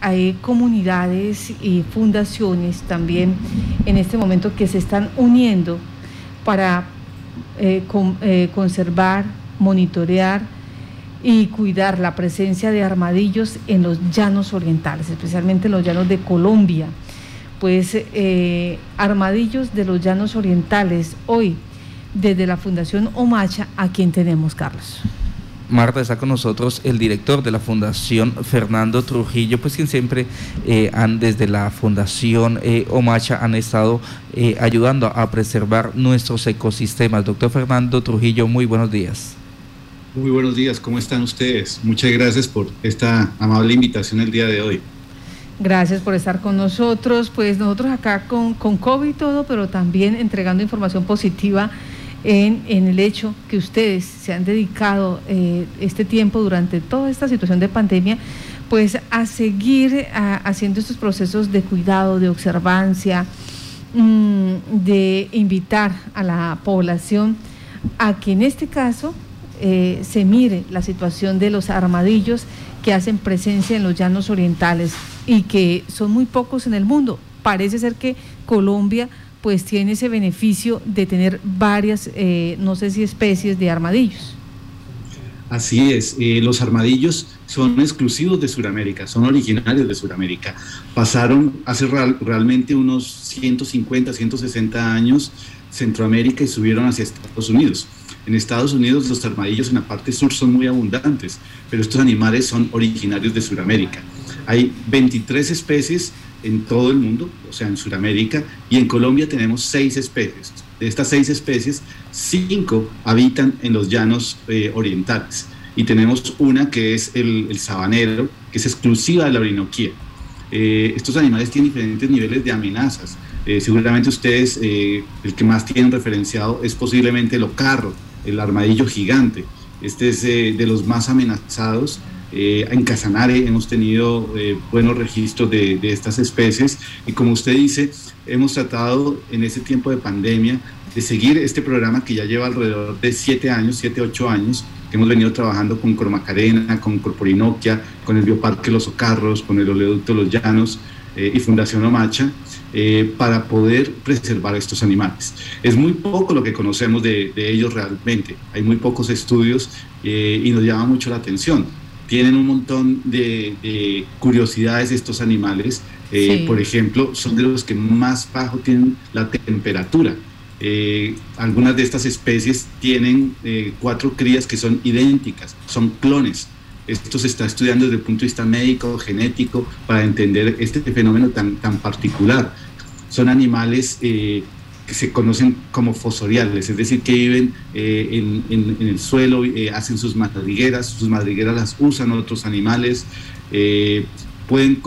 hay comunidades y fundaciones también en este momento que se están uniendo para eh, eh, conservar, monitorear y cuidar la presencia de armadillos en los llanos orientales, especialmente en los llanos de Colombia. Pues eh, armadillos de los llanos orientales, hoy desde la Fundación Omacha, a quien tenemos, Carlos. Marta, está con nosotros el director de la Fundación, Fernando Trujillo, pues quien siempre eh, han desde la Fundación eh, Omacha han estado eh, ayudando a preservar nuestros ecosistemas. Doctor Fernando Trujillo, muy buenos días. Muy buenos días, ¿cómo están ustedes? Muchas gracias por esta amable invitación el día de hoy. Gracias por estar con nosotros. Pues nosotros acá con, con COVID y todo, pero también entregando información positiva en, el hecho que ustedes se han dedicado eh, este tiempo durante toda esta situación de pandemia, pues a seguir haciendo estos procesos de cuidado, de observancia, mm, de invitar a la población a que en este caso eh, se mire la situación de los armadillos que hacen presencia en los llanos orientales y que son muy pocos en el mundo. Parece ser que Colombia pues tiene ese beneficio de tener varias, eh, no sé si especies de armadillos. Así es, eh, los armadillos son exclusivos de Sudamérica, son originarios de Sudamérica. Pasaron hace realmente unos 150, 160 años Centroamérica y subieron hacia Estados Unidos. En Estados Unidos los armadillos en la parte sur son muy abundantes, pero estos animales son originarios de Sudamérica. Hay 23 especies en todo el mundo, o sea, en Sudamérica, y en Colombia tenemos seis especies. De estas seis especies, cinco habitan en los llanos eh, orientales y tenemos una que es el, sabanero, que es exclusiva de la Orinoquía. Eh, estos animales tienen diferentes niveles de amenazas. Eh, seguramente ustedes, el que más tienen referenciado es posiblemente el ocarro, el armadillo gigante. Este es de los más amenazados eh, en Casanare hemos tenido eh, buenos registros de, estas especies y como usted dice, hemos tratado en este tiempo de pandemia de seguir este programa que ya lleva alrededor de siete años, siete, ocho años, que hemos venido trabajando con Cromacarena, con Corporinoquia, con el Bioparque Los Ocarros, con el Oleoducto Los Llanos eh, y Fundación Omacha, para poder preservar estos animales. Es muy poco lo que conocemos de, ellos realmente, hay muy pocos estudios y nos llama mucho la atención tienen un montón de, curiosidades estos animales. Eh, por ejemplo, son de los que más bajo tienen la temperatura. Eh, algunas de estas especies tienen eh, cuatro crías que son idénticas, son clones. Esto se está estudiando desde el punto de vista médico, genético, para entender este fenómeno tan, tan particular. Son animales que se conocen como fosoriales, es decir, que viven eh, en, el suelo, eh, hacen sus madrigueras, sus madrigueras las usan otros animales, eh, pueden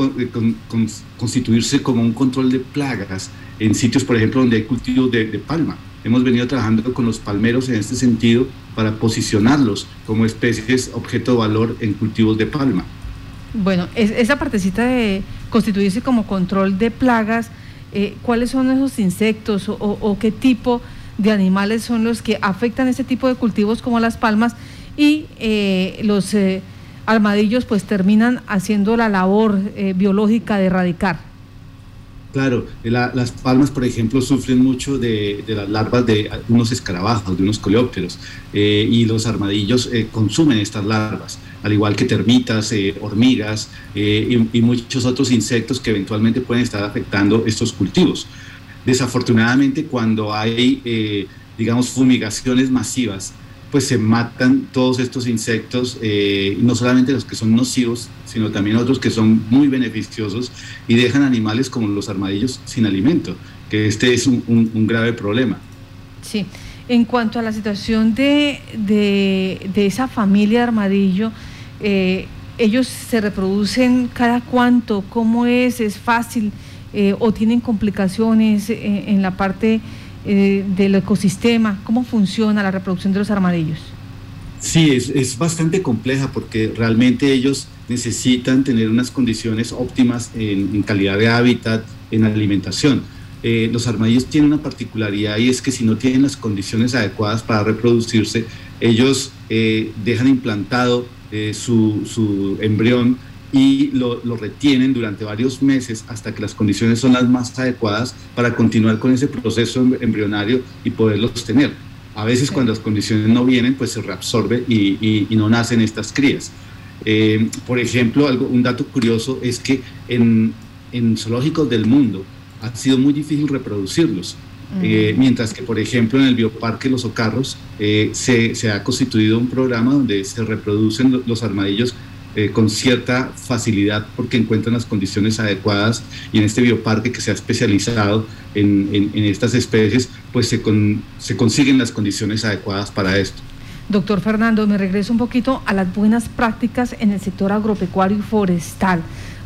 constituirse como un control de plagas en sitios, por ejemplo, donde hay cultivos de, palma. Hemos venido trabajando con los palmeros en este sentido para posicionarlos como especies objeto de valor en cultivos de palma. Bueno, esa partecita de constituirse como control de plagas, eh, cuáles son esos insectos o, qué tipo de animales son los que afectan este tipo de cultivos como las palmas y eh, los eh, armadillos pues terminan haciendo la labor biológica de erradicar. Claro, las palmas, por ejemplo, sufren mucho de, las larvas de unos escarabajos, de unos coleópteros, y los armadillos consumen estas larvas al igual que termitas, eh, hormigas eh, y, muchos otros insectos que eventualmente pueden estar afectando estos cultivos. Desafortunadamente, cuando hay, eh, digamos, fumigaciones masivas, pues se matan todos estos insectos, no solamente los que son nocivos, sino también otros que son muy beneficiosos y dejan animales como los armadillos sin alimento, que este es un, grave problema. Sí, en cuanto a la situación de, de, de esa familia de armadillo, eh, ellos se reproducen cada cuánto, cómo es, es fácil eh, o tienen complicaciones eh, en, la parte del ecosistema, cómo funciona la reproducción de los armadillos. Sí, es, bastante compleja porque realmente ellos necesitan tener unas condiciones óptimas en, calidad de hábitat, en alimentación. los armadillos tienen una particularidad y es que si no tienen las condiciones adecuadas para reproducirse, ellos dejan implantado eh, su, embrión y lo, retienen durante varios meses hasta que las condiciones son las más adecuadas para continuar con ese proceso em, embrionario y poderlos tener. A veces cuando las condiciones no vienen, pues se reabsorbe y, no nacen estas crías. Eh, por ejemplo, algo, un dato curioso es que en, en zoológicos del mundo ha sido muy difícil reproducirlos. Eh, mientras que, por ejemplo, en el Bioparque Los Ocarros eh, se, se, ha constituido un programa donde se reproducen los armadillos eh, con cierta facilidad porque encuentran las condiciones adecuadas. Y en este bioparque que se ha especializado en, en, estas especies, pues se, se consiguen las condiciones adecuadas para esto. Doctor Fernando, me regreso un poquito a las buenas prácticas en el sector agropecuario y forestal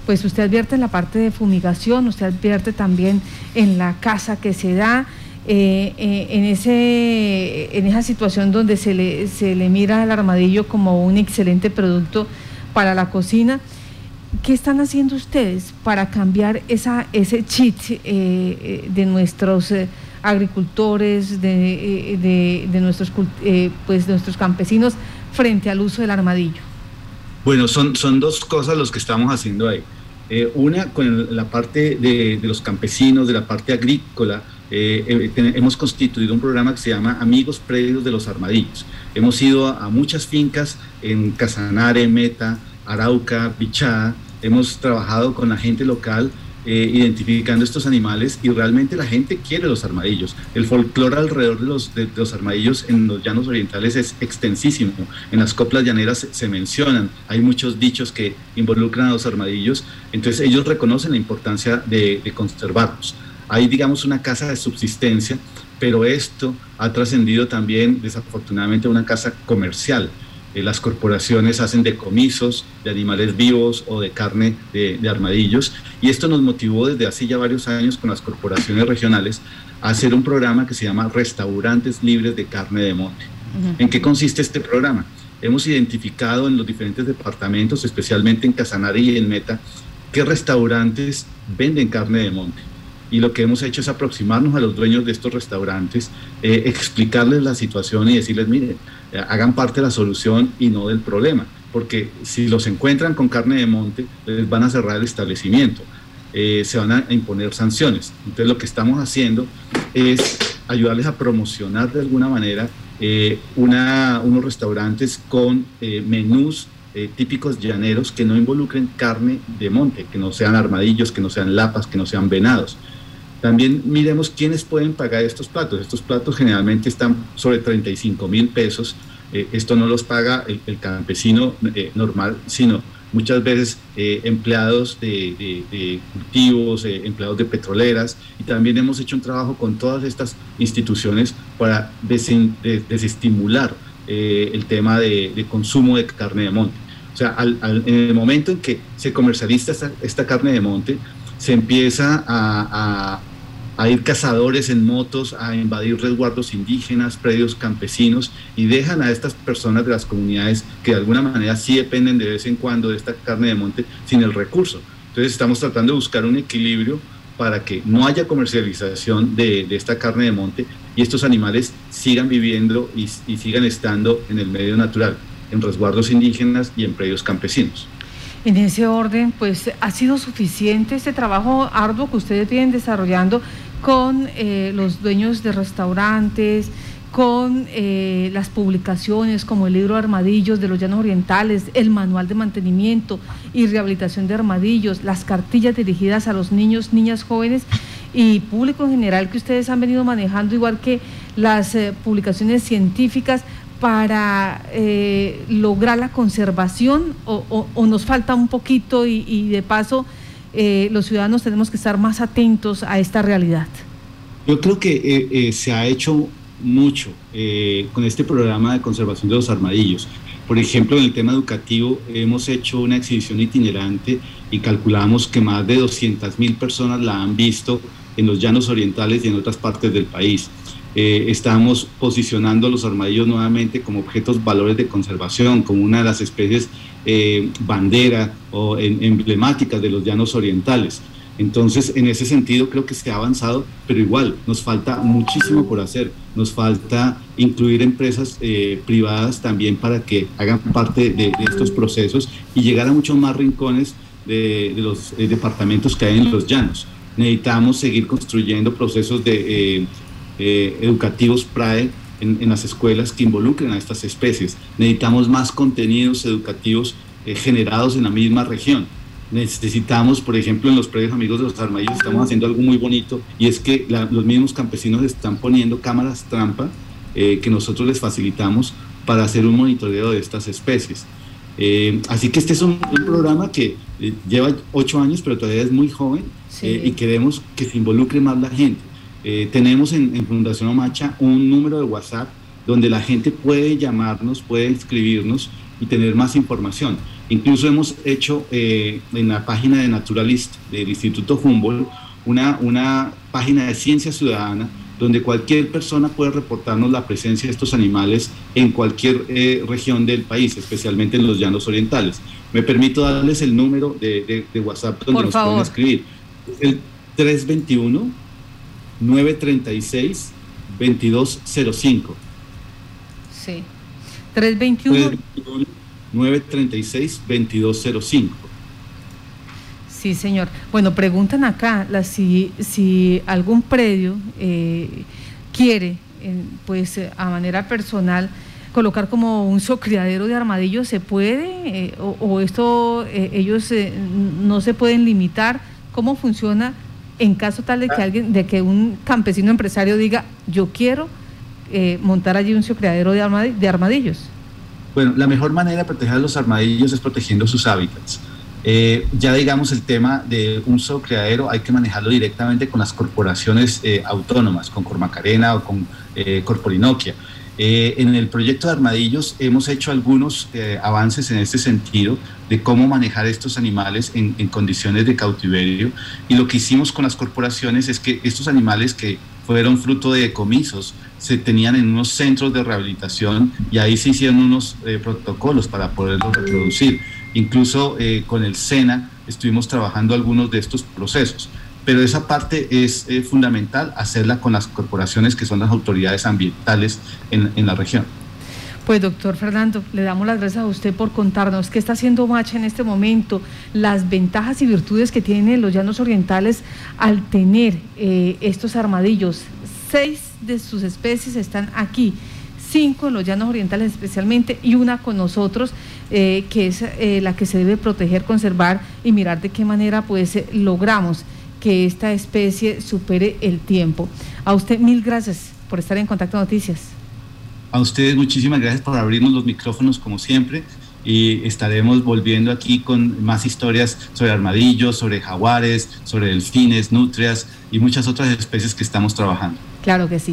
pues usted advierte en la parte de fumigación, usted advierte también en la casa que se da, eh, eh, en, ese, en esa situación donde se le, se le mira al armadillo como un excelente producto para la cocina. ¿Qué están haciendo ustedes para cambiar esa, ese cheat eh, de nuestros agricultores, de, de, nuestros, pues, nuestros campesinos frente al uso del armadillo? Bueno, son, son dos cosas los que estamos haciendo ahí. Eh, una con la parte de, los campesinos, de la parte agrícola. Eh, eh, hemos constituido un programa que se llama Amigos Predios de los Armadillos. Hemos ido a, muchas fincas en Casanare, Meta, Arauca, Bichada. Hemos trabajado con la gente local eh, identificando estos animales y realmente la gente quiere los armadillos. El folclore alrededor de los, armadillos en los llanos orientales es extensísimo. En las coplas llaneras se, mencionan, hay muchos dichos que involucran a los armadillos, entonces ellos reconocen la importancia de, de conservarlos. Hay, digamos, una casa de subsistencia, pero esto ha trascendido también, desafortunadamente, a una casa comercial. Eh, las corporaciones hacen decomisos de animales vivos o de carne de, armadillos y esto nos motivó desde hace ya varios años con las corporaciones regionales a hacer un programa que se llama Restaurantes Libres de Carne de Monte. ¿En qué consiste este programa? Hemos identificado en los diferentes departamentos, especialmente en Casanare y en Meta, qué restaurantes venden carne de monte y lo que hemos hecho es aproximarnos a los dueños de estos restaurantes, eh, explicarles la situación y decirles, miren, eh, hagan parte de la solución y no del problema, porque si los encuentran con carne de monte, les van a cerrar el establecimiento, eh, se van a imponer sanciones. Entonces lo que estamos haciendo es ayudarles a promocionar de alguna manera una, unos restaurantes con menús típicos llaneros que no involucren carne de monte, que no sean armadillos, que no sean lapas, que no sean venados. También miremos quiénes pueden pagar estos platos. Estos platos generalmente están sobre 35 mil pesos. Eh, esto no los paga el, campesino eh, normal, sino muchas veces eh, empleados de, cultivos, empleados de petroleras. Y también hemos hecho un trabajo con todas estas instituciones para desestimular el tema de, consumo de carne de monte. O sea, en el momento en que se comercializa esta carne de monte, se empieza a, ir cazadores en motos, a invadir resguardos indígenas, predios campesinos y dejan a estas personas de las comunidades que de alguna manera sí dependen de vez en cuando de esta carne de monte sin el recurso. Entonces estamos tratando de buscar un equilibrio para que no haya comercialización de, esta carne de monte y estos animales sigan viviendo y sigan estando en el medio natural, en resguardos indígenas y en predios campesinos. En ese orden, pues ha sido suficiente este trabajo arduo que ustedes vienen desarrollando con eh, los dueños de restaurantes, con eh, las publicaciones como el libro Armadillos de los Llanos Orientales, el manual de mantenimiento y rehabilitación de armadillos, las cartillas dirigidas a los niños, niñas jóvenes y público en general que ustedes han venido manejando, igual que las eh, publicaciones científicas para eh, lograr la conservación o, nos falta un poquito y, de paso eh, los ciudadanos tenemos que estar más atentos a esta realidad? Yo creo que eh, se ha hecho mucho con este programa de conservación de los armadillos. Por ejemplo, en el tema educativo hemos hecho una exhibición itinerante y calculamos que más de 200 mil personas la han visto en los llanos orientales y en otras partes del país. Eh, estamos posicionando los armadillos nuevamente como objetos valores de conservación, como una de las especies eh, bandera o emblemáticas de los llanos orientales. Entonces, en ese sentido, creo que se ha avanzado, pero igual nos falta muchísimo por hacer. Nos falta incluir empresas eh, privadas también para que hagan parte de, estos procesos y llegar a muchos más rincones de, los eh, departamentos que hay en los llanos. Necesitamos seguir construyendo procesos de, eh, educativos PRAE en, las escuelas que involucren a estas especies. Necesitamos más contenidos educativos generados en la misma región necesitamos, por ejemplo, en los predios amigos de los armadillos, estamos haciendo algo muy bonito y es que los mismos campesinos están poniendo cámaras trampa eh, que nosotros les facilitamos para hacer un monitoreo de estas especies. Eh, así que este es un, programa que eh, lleva ocho años, pero todavía es muy joven y queremos que se involucre más la gente. tenemos en, en Fundación Omacha un número de WhatsApp donde la gente puede llamarnos, puede escribirnos y tener más información. Incluso hemos hecho eh, en la página de Naturalist del Instituto Humboldt una, una página de ciencia ciudadana donde cualquier persona puede reportarnos la presencia de estos animales en cualquier eh, región del país, especialmente en los llanos orientales. Me permito darles el número de, de, WhatsApp donde nos pueden escribir. El 321 936 2205. Sí. 321 936-2205. Sí, señor. Bueno, preguntan acá la, si, si algún predio eh, quiere, pues a manera personal, colocar como un socriadero de armadillos, ¿se puede? Eh, o, esto eh, ellos no se pueden limitar? ¿Cómo funciona en caso tal de que alguien, de que un campesino empresario diga, yo quiero montar allí un socriadero de armadillos? Bueno, la mejor manera de proteger a los armadillos es protegiendo sus hábitats. Eh, ya digamos el tema de un solo criadero hay que manejarlo directamente con las corporaciones eh, autónomas, con Cormacarena o con eh, Corporinoquia. en el proyecto de armadillos hemos hecho algunos avances en este sentido de cómo manejar estos animales en, en condiciones de cautiverio y lo que hicimos con las corporaciones es que estos animales que fueron fruto de decomisos, se tenían en unos centros de rehabilitación y ahí se hicieron unos eh, protocolos para poderlos reproducir. Incluso eh, con el SENA estuvimos trabajando algunos de estos procesos. Pero esa parte es eh, fundamental hacerla con las corporaciones que son las autoridades ambientales en, en la región. Pues doctor Fernando, le damos las gracias a usted por contarnos qué está haciendo Macha en este momento, las ventajas y virtudes que tienen los llanos orientales al tener eh, estos armadillos. Seis de sus especies están aquí, cinco en los llanos orientales especialmente y una con nosotros, eh, que es eh, la que se debe proteger, conservar y mirar de qué manera pues logramos que esta especie supere el tiempo. A usted mil gracias por estar en Contacto Noticias. A ustedes muchísimas gracias por abrirnos los micrófonos como siempre y estaremos volviendo aquí con más historias sobre armadillos, sobre jaguares, sobre delfines, nutrias y muchas otras especies que estamos trabajando. Claro que sí.